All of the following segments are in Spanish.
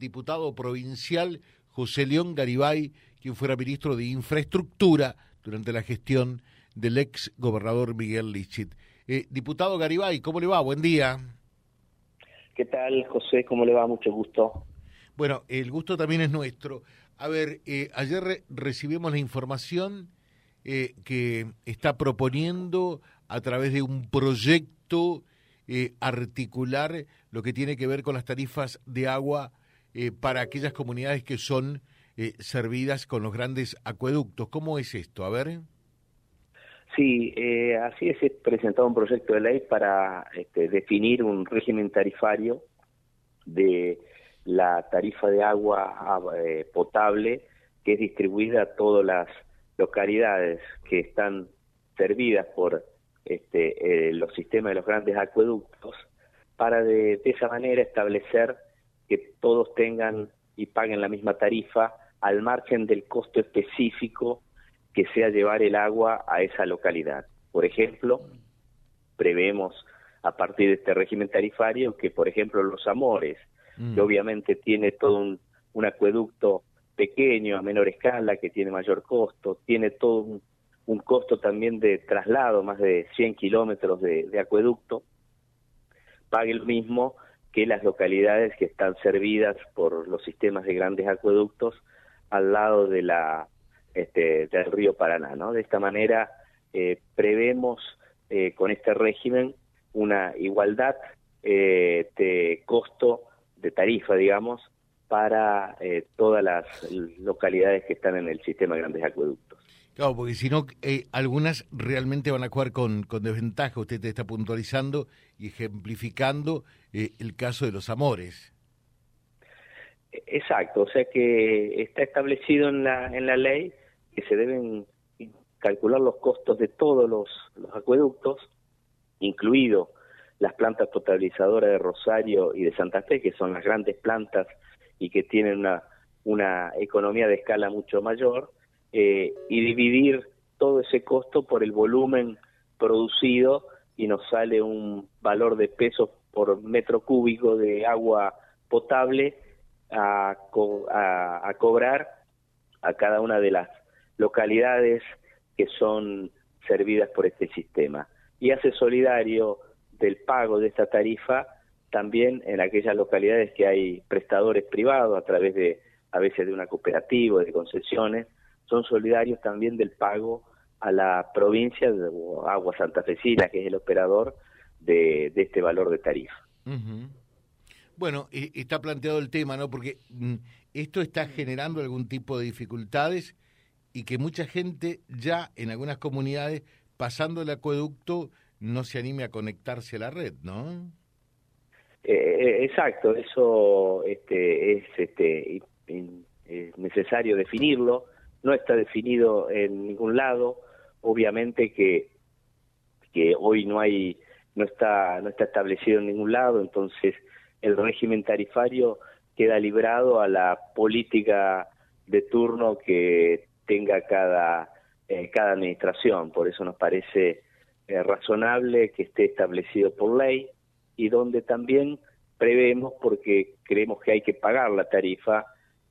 diputado provincial José León Garibay, quien fuera ministro de Infraestructura durante la gestión del ex gobernador Miguel Lichit. Eh, diputado Garibay, ¿cómo le va? Buen día. ¿Qué tal, José? ¿Cómo le va? Mucho gusto. Bueno, el gusto también es nuestro. A ver, eh, ayer recibimos la información eh, que está proponiendo a través de un proyecto eh, articular lo que tiene que ver con las tarifas de agua eh, para aquellas comunidades que son eh, servidas con los grandes acueductos. ¿Cómo es esto? A ver. Sí, así es, presentado un proyecto de ley para este, definir un régimen tarifario de la tarifa de agua potable que es distribuida a todas las localidades que están servidas por este, eh, los sistemas de los grandes acueductos para de, esa manera establecer que todos tengan y paguen la misma tarifa al margen del costo específico que sea llevar el agua a esa localidad. Por ejemplo, prevemos a partir de este régimen tarifario que, por ejemplo, los Amores, mm. que obviamente tiene todo un, un, acueducto pequeño, a menor escala, que tiene mayor costo, tiene todo un un costo también de traslado, más de 100 kilómetros de, acueducto, pague lo mismo que las localidades que están servidas por los sistemas de grandes acueductos al lado de la este, del río Paraná. ¿no? De esta manera eh, prevemos eh, con este régimen una igualdad eh, de costo de tarifa, digamos, para todas las localidades que están en el sistema de grandes acueductos. Claro, porque si no, eh, algunas realmente van a jugar con, con desventaja. Usted te está puntualizando y ejemplificando eh, el caso de los amores. Exacto, o sea que está establecido en la, en la ley que se deben calcular los costos de todos los, los acueductos, incluido las plantas potabilizadoras de Rosario y de Santa Fe, que son las grandes plantas y que tienen una, una economía de escala mucho mayor, eh, y dividir todo ese costo por el volumen producido y nos sale un valor de pesos por metro cúbico de agua potable a, a, cobrar a cada una de las localidades que son servidas por este sistema. Y hace solidario del pago de esta tarifa también en aquellas localidades que hay prestadores privados a través de a veces de una cooperativa, de concesiones, son solidarios también del pago a la provincia de Agua Santa Fecina, que es el operador de, este valor de tarifa. Bueno, está planteado el tema, ¿no? Porque mm, esto está generando algún tipo de dificultades y que mucha gente ya en algunas comunidades, pasando el acueducto, no se anime a conectarse a la red, ¿no? Eh, eh, exacto, eso este, es, este, es necesario definirlo no está definido en ningún lado, obviamente que, que hoy no hay, no está, no está establecido en ningún lado, entonces el régimen tarifario queda librado a la política de turno que tenga cada, eh, administración, por eso nos parece eh, razonable que esté establecido por ley y donde también prevemos, porque creemos que hay que pagar la tarifa,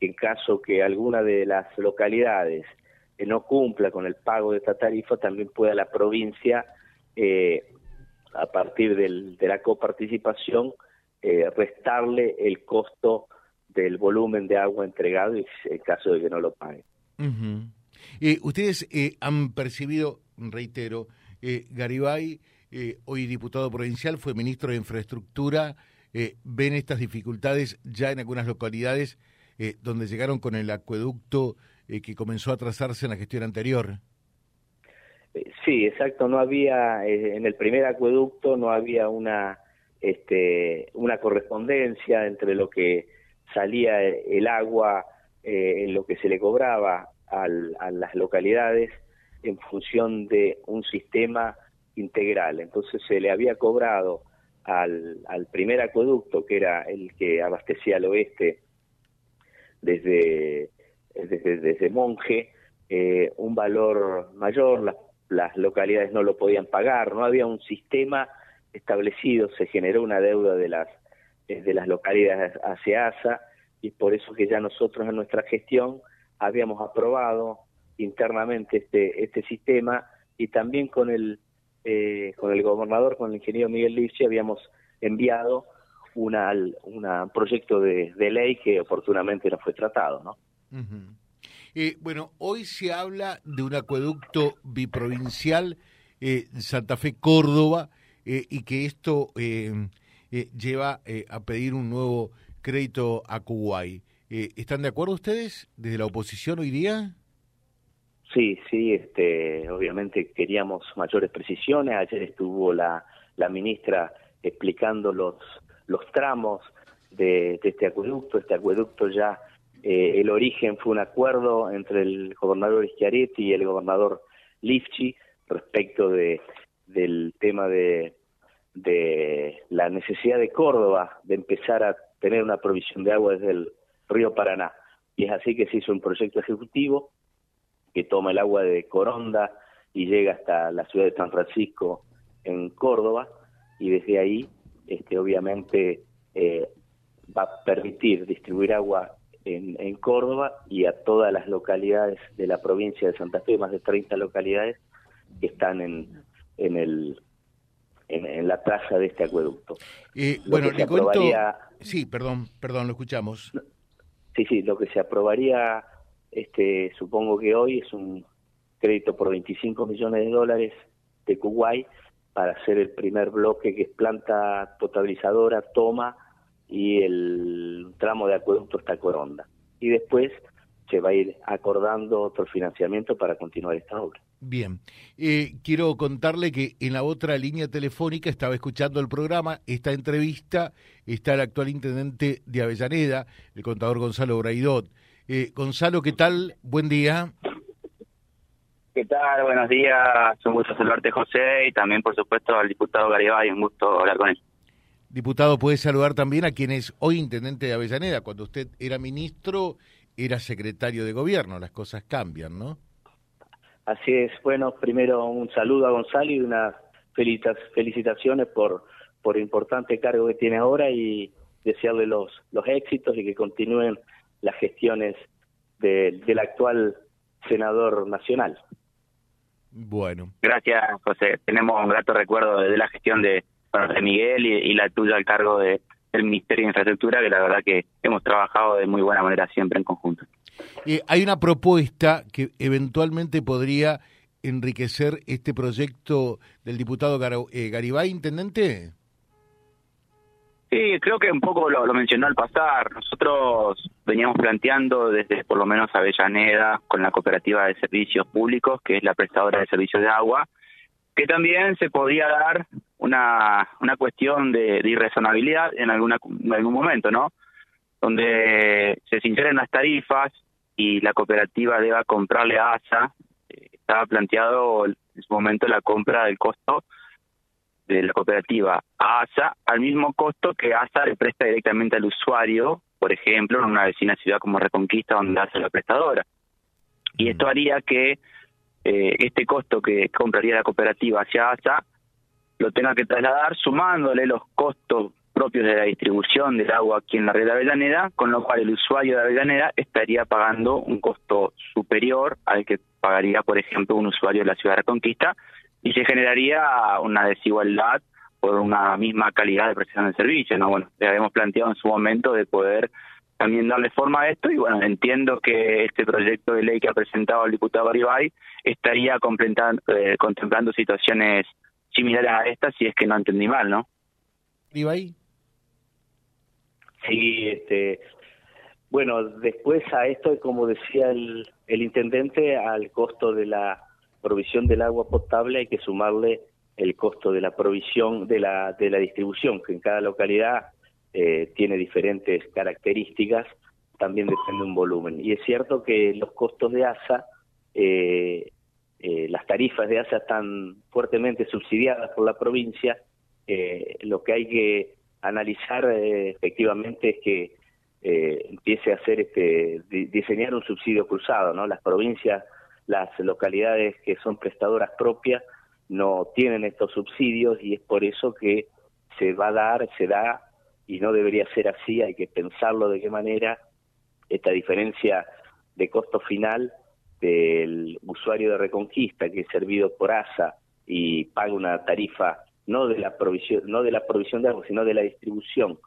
en caso que alguna de las localidades no cumpla con el pago de esta tarifa, también pueda la provincia, eh, a partir de la coparticipación, eh, restarle el costo del volumen de agua entregado en caso de que no lo pague. Eh, ustedes han percibido, reitero, Garibay, hoy diputado provincial, fue ministro de Infraestructura, ven estas dificultades ya en algunas localidades eh, donde llegaron con el acueducto eh, que comenzó a trazarse en la gestión anterior. Eh, sí, exacto. No había en el primer acueducto no había una este, una correspondencia entre lo que salía el agua en lo que se le cobraba a las localidades en función de un sistema integral. Entonces se le había cobrado al, al primer acueducto, que era el que abastecía al oeste desde, desde, desde Monje eh, un valor mayor, las, las localidades no lo podían pagar, no había un sistema establecido, se generó una deuda de las, de las localidades hacia ASA y por eso que ya nosotros en nuestra gestión habíamos aprobado internamente este este sistema y también con el eh, con el gobernador, con el ingeniero Miguel Lipsi, habíamos enviado una, un proyecto de, ley que oportunamente no fue tratado, ¿no? Eh, bueno, hoy se habla de un acueducto biprovincial eh, Santa Fe Córdoba eh, y que esto lleva a pedir un nuevo crédito a Kuwait. ¿Están de acuerdo ustedes desde la oposición hoy día? Sí, sí, este, obviamente queríamos mayores precisiones. Ayer estuvo la, la ministra explicando los, los tramos de, este acueducto. Este acueducto ya, eh, el origen fue un acuerdo entre el gobernador Schiaretti y el gobernador Lifchi respecto de, del tema de, de la necesidad de Córdoba de empezar a tener una provisión de agua desde el río Paraná. Y es así que se hizo un proyecto ejecutivo que toma el agua de Coronda y llega hasta la ciudad de San Francisco en Córdoba y desde ahí este, obviamente eh, va a permitir distribuir agua en, en, Córdoba y a todas las localidades de la provincia de Santa Fe, más de 30 localidades que están en, en, el, en, la traza de este acueducto. Eh, bueno, le cuento... Sí, perdón, perdón, lo escuchamos. Sí, sí, lo que se aprobaría, este, supongo que hoy es un crédito por 25 millones de dólares de Kuwait para hacer el primer bloque que es planta potabilizadora, toma y el tramo de acueducto hasta Coronda. Y después se va a ir acordando otro financiamiento para continuar esta obra. Bien, eh, quiero contarle que en la otra línea telefónica estaba escuchando el programa, esta entrevista, está el actual intendente de Avellaneda, el contador Gonzalo Braidot. Eh, Gonzalo, ¿qué tal? Buen día. ¿Qué tal? Buenos días. Un gusto saludarte, José, y también, por supuesto, al diputado Garibay. Un gusto hablar con él. Diputado, puede saludar también a quien es hoy intendente de Avellaneda. Cuando usted era ministro, era secretario de gobierno. Las cosas cambian, ¿no? Así es. Bueno, primero un saludo a Gonzalo y unas felicitaciones por, por el importante cargo que tiene ahora y desearle los, los éxitos y que continúen las gestiones del actual senador nacional. Bueno. Gracias, José. Tenemos un grato recuerdo de la gestión de, de Miguel y, la tuya al cargo de, del Ministerio de Infraestructura, que la verdad que hemos trabajado de muy buena manera siempre en conjunto. Eh, hay una propuesta que eventualmente podría enriquecer este proyecto del diputado eh, Garibay, intendente. Sí, creo que un poco lo, mencionó al pasar. Nosotros veníamos planteando desde por lo menos Avellaneda con la cooperativa de servicios públicos, que es la prestadora de servicios de agua, que también se podía dar una, una cuestión de, irrazonabilidad en, alguna, en algún momento, ¿no? Donde se sinceren las tarifas y la cooperativa deba comprarle a ASA. Eh, estaba planteado en su momento la compra del costo de la cooperativa a ASA al mismo costo que ASA le presta directamente al usuario, por ejemplo, en una vecina ciudad como Reconquista, donde hace la prestadora. Y mm. esto haría que eh, este costo que compraría la cooperativa hacia ASA lo tenga que trasladar sumándole los costos propios de la distribución del agua aquí en la red de Avellaneda, con lo cual el usuario de Avellaneda estaría pagando un costo superior al que pagaría, por ejemplo, un usuario de la ciudad de Reconquista, y se generaría una desigualdad por una misma calidad de prestación de servicio. ¿no? Bueno, le habíamos planteado en su momento de poder también darle forma a esto y bueno, entiendo que este proyecto de ley que ha presentado el diputado Aribay estaría eh, contemplando situaciones similares a estas si es que no entendí mal, ¿no? Aribay. Sí, este, bueno, después a esto, como decía el, el intendente, al costo de la provisión del agua potable hay que sumarle el costo de la provisión de la, de la distribución, que en cada localidad eh, tiene diferentes características, también depende de un volumen. Y es cierto que los costos de ASA, eh, eh, las tarifas de ASA están fuertemente subsidiadas por la provincia, lo que hay que analizar efectivamente es que empiece a hacer este diseñar un subsidio cruzado, ¿no? Las provincias las localidades que son prestadoras propias no tienen estos subsidios y es por eso que se va a dar, se da y no debería ser así, hay que pensarlo de qué manera. Esta diferencia de costo final del usuario de Reconquista que es servido por ASA y paga una tarifa no de la provisión no de la provisión de agua sino de la distribución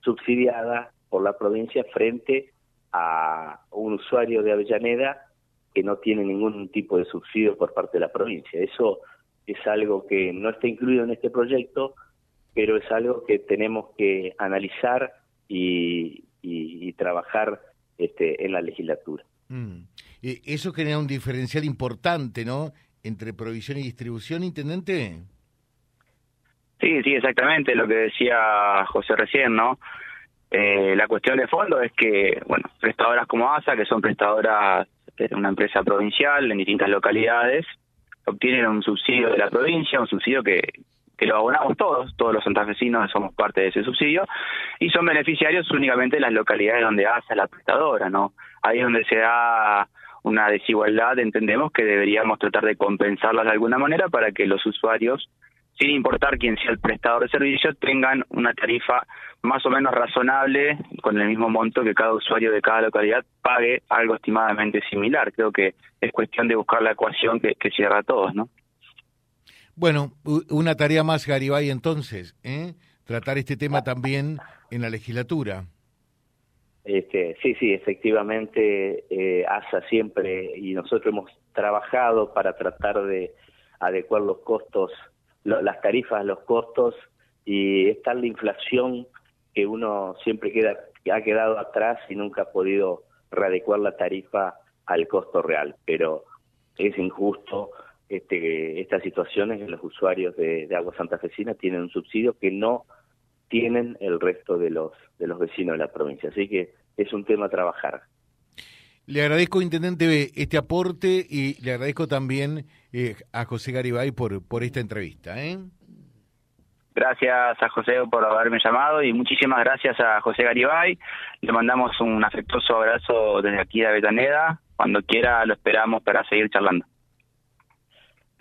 subsidiada por la provincia frente a un usuario de Avellaneda que no tiene ningún tipo de subsidio por parte de la provincia. Eso es algo que no está incluido en este proyecto, pero es algo que tenemos que analizar y, trabajar este, en la legislatura. Mm. Eso genera un diferencial importante, ¿no? Entre provisión y distribución, intendente. Sí, sí, exactamente lo que decía José recién, ¿no? Eh, la cuestión de fondo es que, bueno, prestadoras como ASA, que son prestadoras de una empresa provincial en distintas localidades, obtienen un subsidio de la provincia, un subsidio que, que lo abonamos todos, todos los santafesinos somos parte de ese subsidio, y son beneficiarios únicamente las localidades donde ASA la prestadora, ¿no? Ahí es donde se da una desigualdad, entendemos que deberíamos tratar de compensarlas de alguna manera para que los usuarios sin importar quién sea el prestador de servicios, tengan una tarifa más o menos razonable, con el mismo monto que cada usuario de cada localidad pague algo estimadamente similar. Creo que es cuestión de buscar la ecuación que, cierra a todos, ¿no? Bueno, una tarea más, Garibay, entonces, ¿eh? tratar este tema también en la legislatura. Este, sí, sí, efectivamente, eh, ASA siempre y nosotros hemos trabajado para tratar de adecuar los costos las tarifas, los costos y es tal la inflación que uno siempre queda ha quedado atrás y nunca ha podido readecuar la tarifa al costo real, pero es injusto este, estas situaciones en los usuarios de, de agua santafesina tienen un subsidio que no tienen el resto de los de los vecinos de la provincia, así que es un tema a trabajar. Le agradezco, Intendente, este aporte y le agradezco también eh, a José Garibay por, por esta entrevista. ¿eh? Gracias a José por haberme llamado y muchísimas gracias a José Garibay. Le mandamos un afectuoso abrazo desde aquí de Avellaneda. Cuando quiera lo esperamos para seguir charlando.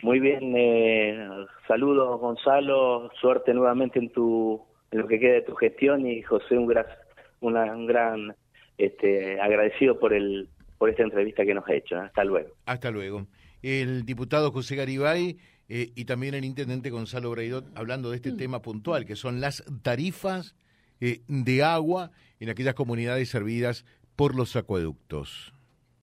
Muy bien, eh, saludos Gonzalo, suerte nuevamente en tu en lo que queda de tu gestión y José un gran un gran este, agradecido por el por esta entrevista que nos ha hecho. Hasta luego. Hasta luego. El diputado José Garibay eh, y también el intendente Gonzalo Braidot hablando de este mm. tema puntual, que son las tarifas eh, de agua en aquellas comunidades servidas por los acueductos.